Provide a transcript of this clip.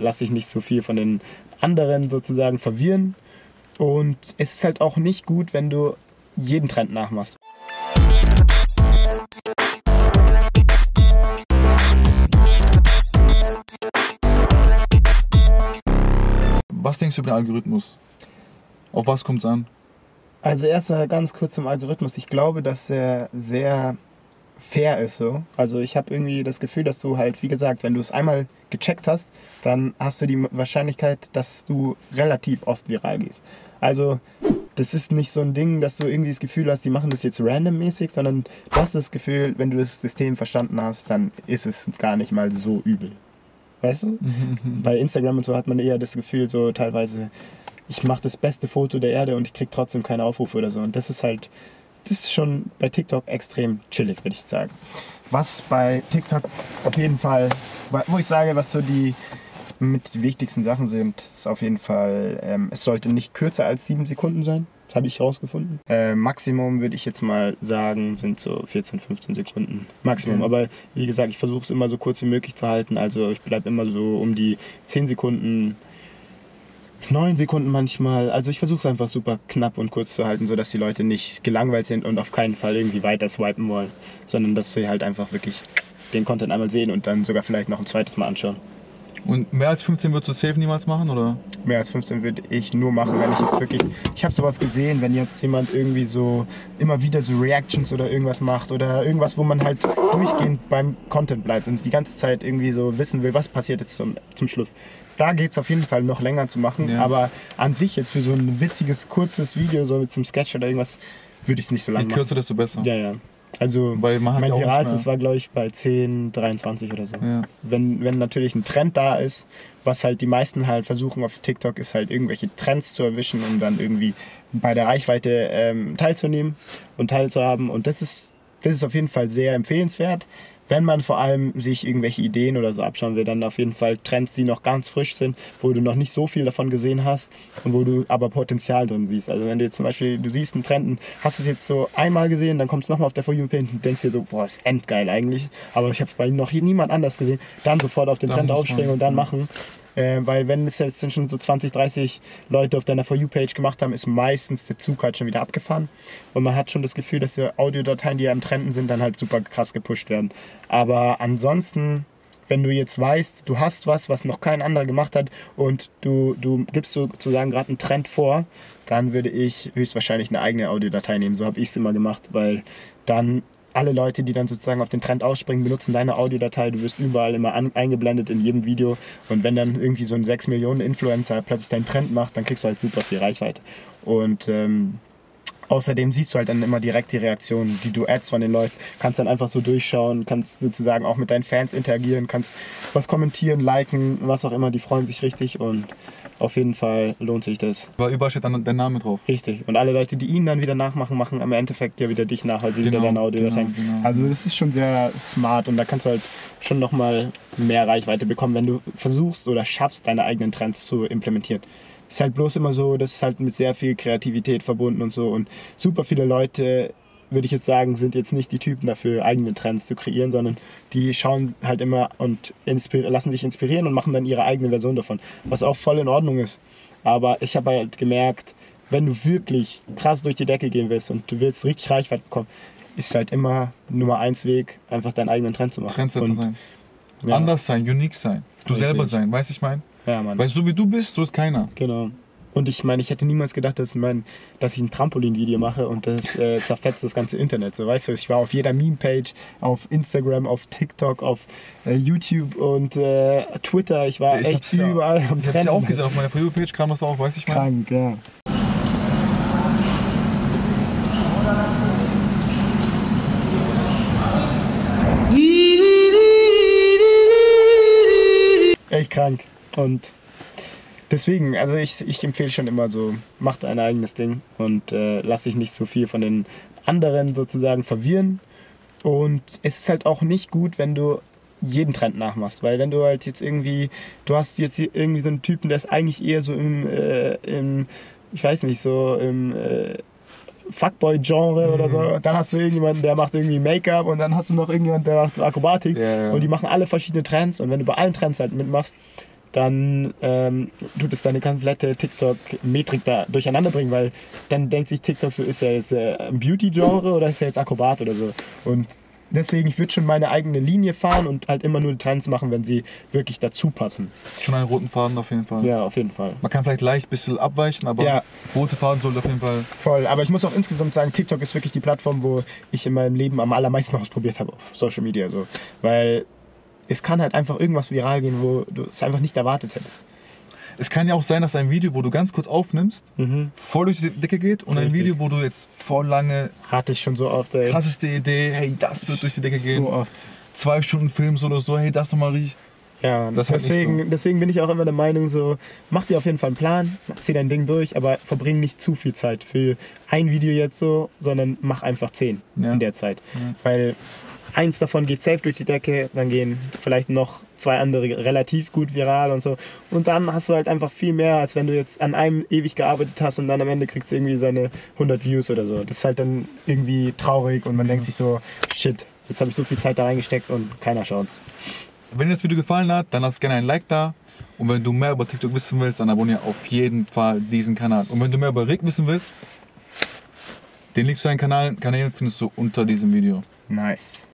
lass dich nicht so viel von den anderen sozusagen verwirren. Und es ist halt auch nicht gut, wenn du jeden Trend nachmachst. Was denkst du über den Algorithmus? Auf was kommt es an? Also erstmal ganz kurz zum Algorithmus. Ich glaube, dass er sehr fair ist so. Also ich habe irgendwie das Gefühl, dass du halt, wie gesagt, wenn du es einmal gecheckt hast, dann hast du die Wahrscheinlichkeit, dass du relativ oft viral gehst. Also das ist nicht so ein Ding, dass du irgendwie das Gefühl hast, die machen das jetzt randommäßig, sondern du hast das Gefühl, wenn du das System verstanden hast, dann ist es gar nicht mal so übel. Weißt du? Bei Instagram und so hat man eher das Gefühl, so teilweise, ich mache das beste Foto der Erde und ich krieg trotzdem keine Aufrufe oder so. Und das ist halt, das ist schon bei TikTok extrem chillig, würde ich sagen. Was bei TikTok auf jeden Fall, wo ich sage, was so die mit die wichtigsten Sachen sind, ist auf jeden Fall, ähm, es sollte nicht kürzer als sieben Sekunden sein. Das habe ich rausgefunden. Äh, Maximum würde ich jetzt mal sagen, sind so 14, 15 Sekunden. Maximum. Okay. Aber wie gesagt, ich versuche es immer so kurz wie möglich zu halten. Also ich bleibe immer so um die 10 Sekunden, 9 Sekunden manchmal. Also ich versuche es einfach super knapp und kurz zu halten, sodass die Leute nicht gelangweilt sind und auf keinen Fall irgendwie weiter swipen wollen, sondern dass sie halt einfach wirklich den Content einmal sehen und dann sogar vielleicht noch ein zweites Mal anschauen. Und mehr als 15 würdest du safe niemals machen, oder? Mehr als 15 würde ich nur machen, wenn ich jetzt wirklich. Ich habe sowas gesehen, wenn jetzt jemand irgendwie so immer wieder so Reactions oder irgendwas macht oder irgendwas, wo man halt durchgehend beim Content bleibt und die ganze Zeit irgendwie so wissen will, was passiert jetzt zum, zum Schluss. Da geht es auf jeden Fall noch länger zu machen, Ja. aber an sich jetzt für so ein witziges, kurzes Video, so mit zum Sketch oder irgendwas, würde ich es nicht so Je lange machen. kürzer, desto besser. Ja, ja. Also Weil man hat mein ja viralstes war, glaube ich, bei 10, 23 oder so. Ja. Wenn, wenn natürlich ein Trend da ist, was halt die meisten halt versuchen auf TikTok, ist halt irgendwelche Trends zu erwischen, um dann irgendwie bei der Reichweite ähm, teilzunehmen und teilzuhaben. Und das ist, das ist auf jeden Fall sehr empfehlenswert. Wenn man vor allem sich irgendwelche Ideen oder so abschauen will, dann auf jeden Fall Trends, die noch ganz frisch sind, wo du noch nicht so viel davon gesehen hast und wo du aber Potenzial drin siehst. Also wenn du jetzt zum Beispiel, du siehst einen Trend, hast es jetzt so einmal gesehen, dann kommst du nochmal auf der For You-Page und denkst dir so, boah, ist endgeil eigentlich, aber ich habe es bei noch niemand anders gesehen, dann sofort auf den Dann Trend aufspringen und dann machen. Äh, weil wenn es jetzt schon so 20, 30 Leute auf deiner For You-Page gemacht haben, ist meistens der Zug halt schon wieder abgefahren. Und man hat schon das Gefühl, dass die Audiodateien, die ja im Trenden sind, dann halt super krass gepusht werden. Aber ansonsten, wenn du jetzt weißt, du hast was, was noch kein anderer gemacht hat und du, du gibst sozusagen gerade einen Trend vor, dann würde ich höchstwahrscheinlich eine eigene Audiodatei nehmen. So habe ich es immer gemacht, weil dann alle Leute, die dann sozusagen auf den Trend ausspringen, benutzen deine Audiodatei. Du wirst überall immer an, eingeblendet in jedem Video. Und wenn dann irgendwie so ein 6 Millionen Influencer plötzlich deinen Trend macht, dann kriegst du halt super viel Reichweite. Und ähm, Außerdem siehst du halt dann immer direkt die Reaktionen, die du ads von den Leuten. Kannst dann einfach so durchschauen, kannst sozusagen auch mit deinen Fans interagieren, kannst was kommentieren, liken, was auch immer. Die freuen sich richtig und auf jeden Fall lohnt sich das. Weil überall steht dann dein Name drauf. Richtig. Und alle Leute, die ihn dann wieder nachmachen, machen im Endeffekt ja wieder dich nach, weil sie wieder Genau, deine Audiodateien. genau, genau. Also das ist schon sehr smart und da kannst du halt schon nochmal mehr Reichweite bekommen, wenn du versuchst oder schaffst, deine eigenen Trends zu implementieren. Ist halt bloß immer so, das ist halt mit sehr viel Kreativität verbunden und so und super viele Leute, würde ich jetzt sagen, sind jetzt nicht die Typen dafür, eigene Trends zu kreieren, sondern die schauen halt immer und lassen sich inspirieren und machen dann ihre eigene Version davon, was auch voll in Ordnung ist. Aber ich habe halt gemerkt, wenn du wirklich krass durch die Decke gehen willst und du willst richtig Reichweite bekommen, ist halt immer Nummer eins Weg, einfach deinen eigenen Trend zu machen. Trendsetter und, sein. Ja, Anders sein, unique sein. Du Richtig. selber sein, weißt du, ich meine? ja, Mann. Weil so wie du bist, so ist keiner. Genau. Und ich meine, ich hätte niemals gedacht, dass, mein, dass ich ein Trampolin-Video mache und das äh, zerfetzt das ganze Internet. So, weißt du, ich war auf jeder Meme-Page, auf Instagram, auf TikTok, auf äh, YouTube und äh, Twitter. Ich war Ich echt hab's ja- überall am Ich hab's ja auch gesehen, auf meiner Preview-Page kam das auch, weißt du, ich meine? Krank, ja. Echt krank. Und deswegen, also ich, ich empfehle schon immer so, mach dein eigenes Ding und äh, lass dich nicht so viel von den anderen sozusagen verwirren. Und es ist halt auch nicht gut, wenn du jeden Trend nachmachst, weil wenn du halt jetzt irgendwie, du hast jetzt irgendwie so einen Typen, der ist eigentlich eher so im, äh, im ich weiß nicht, so im äh, Fuckboy-Genre oder so, dann hast du irgendjemanden, der macht irgendwie Make-up und dann hast du noch irgendjemanden, der macht Akrobatik Ja, ja. und die machen alle verschiedene Trends und wenn du bei allen Trends halt mitmachst, dann ähm, tut es deine komplette TikTok-Metrik da durcheinander bringen, weil dann denkt sich TikTok so, ist er jetzt äh, ein Beauty-Genre oder ist er jetzt Akrobat oder so. Und deswegen, ich würde schon meine eigene Linie fahren und halt immer nur Trends machen, wenn sie wirklich dazu passen. Schon einen roten Faden auf jeden Fall. Ja, auf jeden Fall. Man kann vielleicht leicht ein bisschen abweichen, aber Ja. rote Faden sollte auf jeden Fall. Voll, aber ich muss auch insgesamt sagen, TikTok ist wirklich die Plattform, wo ich in meinem Leben am allermeisten ausprobiert habe auf Social Media. So. Weil es kann halt einfach irgendwas viral gehen, wo du es einfach nicht erwartet hättest. Es kann ja auch sein, dass ein Video, wo du ganz kurz aufnimmst, voll durch die Decke geht und ein Richtig. Video, wo du jetzt voll lange Hatte ich schon so oft, ey. krasseste Idee, hey, das wird durch die Decke gehen. So oft. Zwei Stunden Films oder so, hey, das nochmal richtig. Ja, Das halt deswegen, deswegen bin ich auch immer der Meinung, so, mach dir auf jeden Fall einen Plan, zieh dein Ding durch, aber verbring nicht zu viel Zeit für ein Video jetzt so, sondern mach einfach zehn Ja. in der Zeit. Ja. Weil eins davon geht safe durch die Decke, dann gehen vielleicht noch zwei andere relativ gut viral und so. Und dann hast du halt einfach viel mehr, als wenn du jetzt an einem ewig gearbeitet hast und dann am Ende kriegst du irgendwie seine 100 Views oder so. Das ist halt dann irgendwie traurig und man denkt sich so, shit, jetzt habe ich so viel Zeit da reingesteckt und keiner schaut's. Wenn dir das Video gefallen hat, dann lass gerne ein Like da. Und wenn du mehr über TikTok wissen willst, dann abonniere auf jeden Fall diesen Kanal. Und wenn du mehr über Rick wissen willst, den Link zu seinen Kanälen, Kanälen findest du unter diesem Video. Nice.